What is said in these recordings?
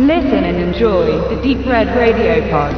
Listen and enjoy the Deep Red Radio Pod.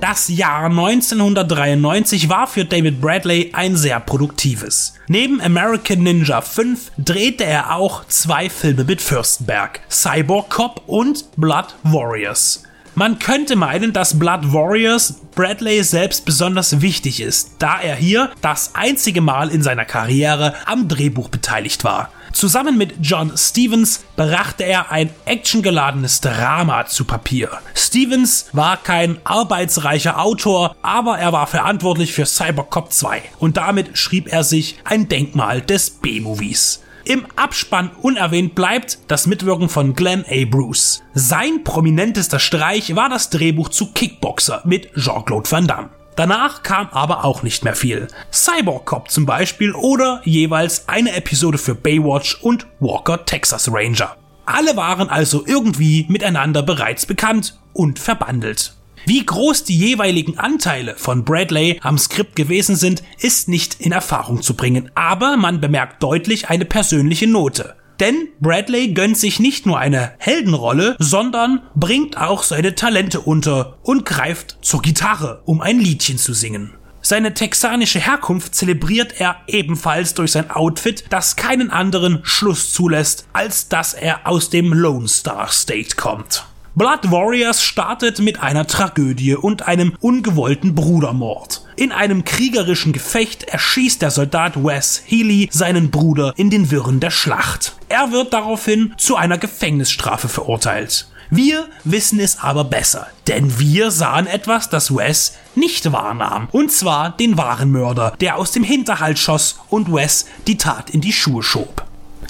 Das Jahr 1993 war für David Bradley ein sehr produktives. Neben American Ninja 5 drehte er auch zwei Filme mit Fürstenberg, Cyborg Cop und Blood Warriors. Man könnte meinen, dass Blood Warriors Bradley selbst besonders wichtig ist, da er hier das einzige Mal in seiner Karriere am Drehbuch beteiligt war. Zusammen mit John Stevens brachte er ein actiongeladenes Drama zu Papier. Stevens war kein arbeitsreicher Autor, aber er war verantwortlich für Cybercop 2 und damit schrieb er sich ein Denkmal des B-Movies. Im Abspann unerwähnt bleibt das Mitwirken von Glenn A. Bruce. Sein prominentester Streich war das Drehbuch zu Kickboxer mit Jean-Claude Van Damme. Danach kam aber auch nicht mehr viel. Cyborg Cop zum Beispiel oder jeweils eine Episode für Baywatch und Walker Texas Ranger. Alle waren also irgendwie miteinander bereits bekannt und verbandelt. Wie groß die jeweiligen Anteile von Bradley am Skript gewesen sind, ist nicht in Erfahrung zu bringen, aber man bemerkt deutlich eine persönliche Note. Denn Bradley gönnt sich nicht nur eine Heldenrolle, sondern bringt auch seine Talente unter und greift zur Gitarre, um ein Liedchen zu singen. Seine texanische Herkunft zelebriert er ebenfalls durch sein Outfit, das keinen anderen Schluss zulässt, als dass er aus dem Lone Star State kommt. Blood Warriors startet mit einer Tragödie und einem ungewollten Brudermord. In einem kriegerischen Gefecht erschießt der Soldat Wes Healy seinen Bruder in den Wirren der Schlacht. Er wird daraufhin zu einer Gefängnisstrafe verurteilt. Wir wissen es aber besser, denn wir sahen etwas, das Wes nicht wahrnahm, und zwar den wahren Mörder, der aus dem Hinterhalt schoss und Wes die Tat in die Schuhe schob.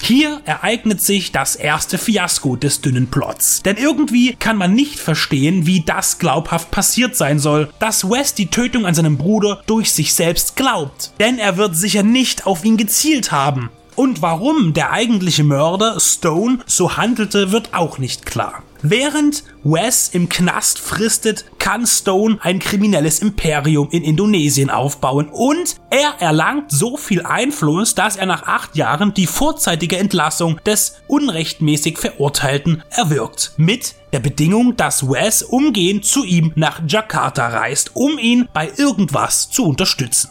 Hier ereignet sich das erste Fiasko des dünnen Plots. Denn irgendwie kann man nicht verstehen, wie das glaubhaft passiert sein soll, dass Wes die Tötung an seinem Bruder durch sich selbst glaubt. Denn er wird sicher nicht auf ihn gezielt haben. Und warum der eigentliche Mörder Stone so handelte, wird auch nicht klar. Während Wes im Knast fristet, kann Stone ein kriminelles Imperium in Indonesien aufbauen und er erlangt so viel Einfluss, dass er nach acht Jahren die vorzeitige Entlassung des unrechtmäßig Verurteilten erwirkt. Mit der Bedingung, dass Wes umgehend zu ihm nach Jakarta reist, um ihn bei irgendwas zu unterstützen.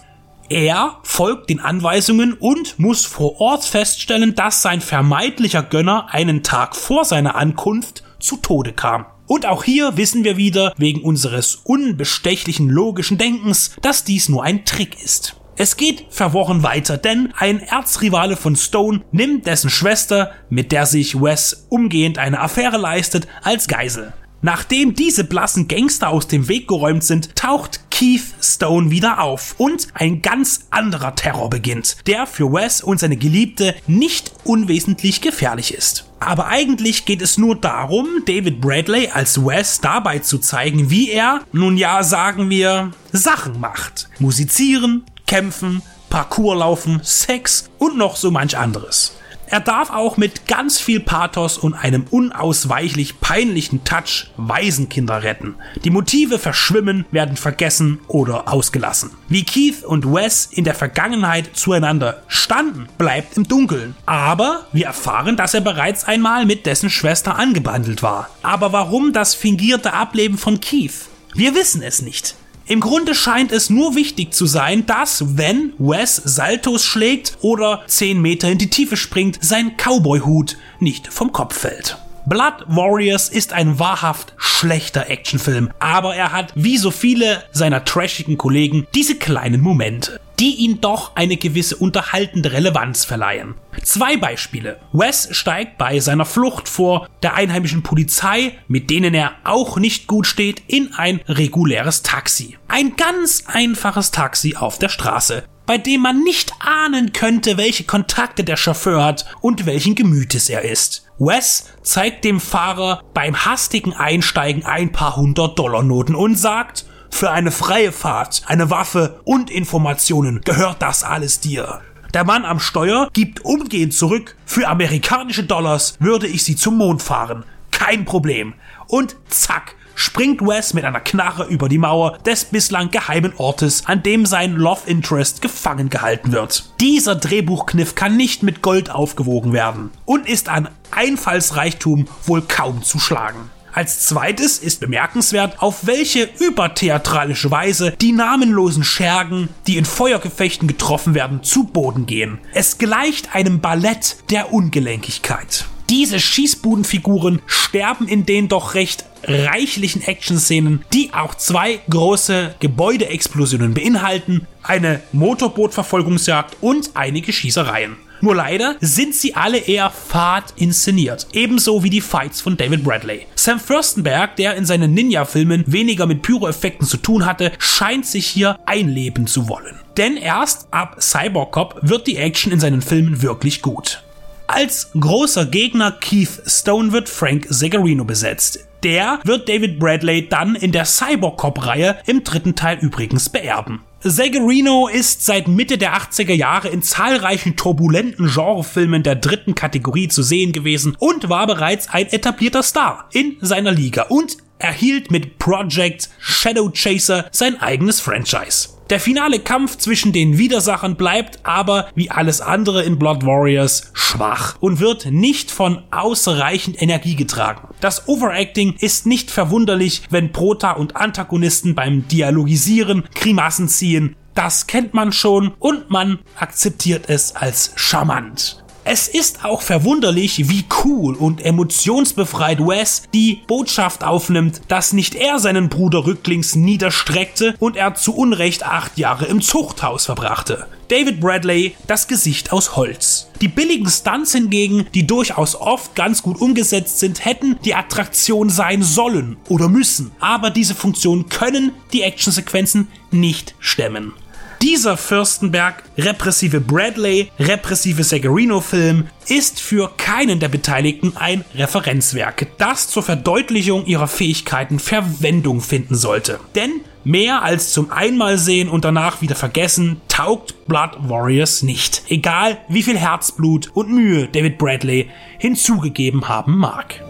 Er folgt den Anweisungen und muss vor Ort feststellen, dass sein vermeintlicher Gönner einen Tag vor seiner Ankunft zu Tode kam. Und auch hier wissen wir wieder, wegen unseres unbestechlichen logischen Denkens, dass dies nur ein Trick ist. Es geht verworren weiter, denn ein Erzrivale von Stone nimmt dessen Schwester, mit der sich Wes umgehend eine Affäre leistet, als Geisel. Nachdem diese blassen Gangster aus dem Weg geräumt sind, taucht Keith Stone wieder auf und ein ganz anderer Terror beginnt, der für Wes und seine Geliebte nicht unwesentlich gefährlich ist. Aber eigentlich geht es nur darum, David Bradley als Wes dabei zu zeigen, wie er, nun ja, sagen wir, Sachen macht. Musizieren, kämpfen, Parkour laufen, Sex und noch so manch anderes. Er darf auch mit ganz viel Pathos und einem unausweichlich peinlichen Touch Waisenkinder retten. Die Motive verschwimmen, werden vergessen oder ausgelassen. Wie Keith und Wes in der Vergangenheit zueinander standen, bleibt im Dunkeln. Aber wir erfahren, dass er bereits einmal mit dessen Schwester angebandelt war. Aber warum das fingierte Ableben von Keith? Wir wissen es nicht. Im Grunde scheint es nur wichtig zu sein, dass, wenn Wes Saltos schlägt oder 10 Meter in die Tiefe springt, sein Cowboy-Hut nicht vom Kopf fällt. Blood Warriors ist ein wahrhaft schlechter Actionfilm, aber er hat, wie so viele seiner trashigen Kollegen, diese kleinen Momente die ihn doch eine gewisse unterhaltende Relevanz verleihen. Zwei Beispiele. Wes steigt bei seiner Flucht vor der einheimischen Polizei, mit denen er auch nicht gut steht, in ein reguläres Taxi. Ein ganz einfaches Taxi auf der Straße bei dem man nicht ahnen könnte, welche Kontakte der Chauffeur hat und welchen Gemütes er ist. Wes zeigt dem Fahrer beim hastigen Einsteigen ein paar hundert Dollar Noten und sagt, für eine freie Fahrt, eine Waffe und Informationen gehört das alles dir. Der Mann am Steuer gibt umgehend zurück. Für amerikanische Dollars würde ich sie zum Mond fahren. Kein Problem. Und zack, springt Wes mit einer Knarre über die Mauer des bislang geheimen Ortes, an dem sein Love Interest gefangen gehalten wird. Dieser Drehbuchkniff kann nicht mit Gold aufgewogen werden und ist an Einfallsreichtum wohl kaum zu schlagen. Als zweites ist bemerkenswert, auf welche übertheatralische Weise die namenlosen Schergen, die in Feuergefechten getroffen werden, zu Boden gehen. Es gleicht einem Ballett der Ungelenkigkeit. Diese Schießbudenfiguren sterben in den doch recht reichlichen Action-Szenen, die auch zwei große Gebäudeexplosionen beinhalten, eine Motorbootverfolgungsjagd und einige Schießereien. Nur leider sind sie alle eher fad inszeniert, ebenso wie die Fights von David Bradley. Sam Furstenberg, der in seinen Ninja-Filmen weniger mit Pyro-Effekten zu tun hatte, scheint sich hier einleben zu wollen. Denn erst ab Cyborg Cop wird die Action in seinen Filmen wirklich gut. Als großer Gegner Keith Stone wird Frank Zagarino besetzt. Der wird David Bradley dann in der Cyborg Cop-Reihe im dritten Teil übrigens beerben. Zagarino ist seit Mitte der 80er Jahre in zahlreichen turbulenten Genrefilmen der dritten Kategorie zu sehen gewesen und war bereits ein etablierter Star in seiner Liga und erhielt mit Project Shadow Chaser sein eigenes Franchise. Der finale Kampf zwischen den Widersachern bleibt aber, wie alles andere in Blood Warriors, schwach und wird nicht von ausreichend Energie getragen. Das Overacting ist nicht verwunderlich, wenn Prota und Antagonisten beim Dialogisieren Grimassen ziehen. Das kennt man schon und man akzeptiert es als charmant. Es ist auch verwunderlich, wie cool und emotionsbefreit Wes die Botschaft aufnimmt, dass nicht er seinen Bruder rücklings niederstreckte und er zu Unrecht acht Jahre im Zuchthaus verbrachte. David Bradley das Gesicht aus Holz. Die billigen Stunts hingegen, die durchaus oft ganz gut umgesetzt sind, hätten die Attraktion sein sollen oder müssen. Aber diese Funktionen können die Actionsequenzen nicht stemmen. Dieser Fürstenberg, repressive Bradley, repressive Segarino-Film ist für keinen der Beteiligten ein Referenzwerk, das zur Verdeutlichung ihrer Fähigkeiten Verwendung finden sollte. Denn mehr als zum Einmalsehen und danach wieder vergessen taugt Blood Warriors nicht. Egal wie viel Herzblut und Mühe David Bradley hinzugegeben haben mag.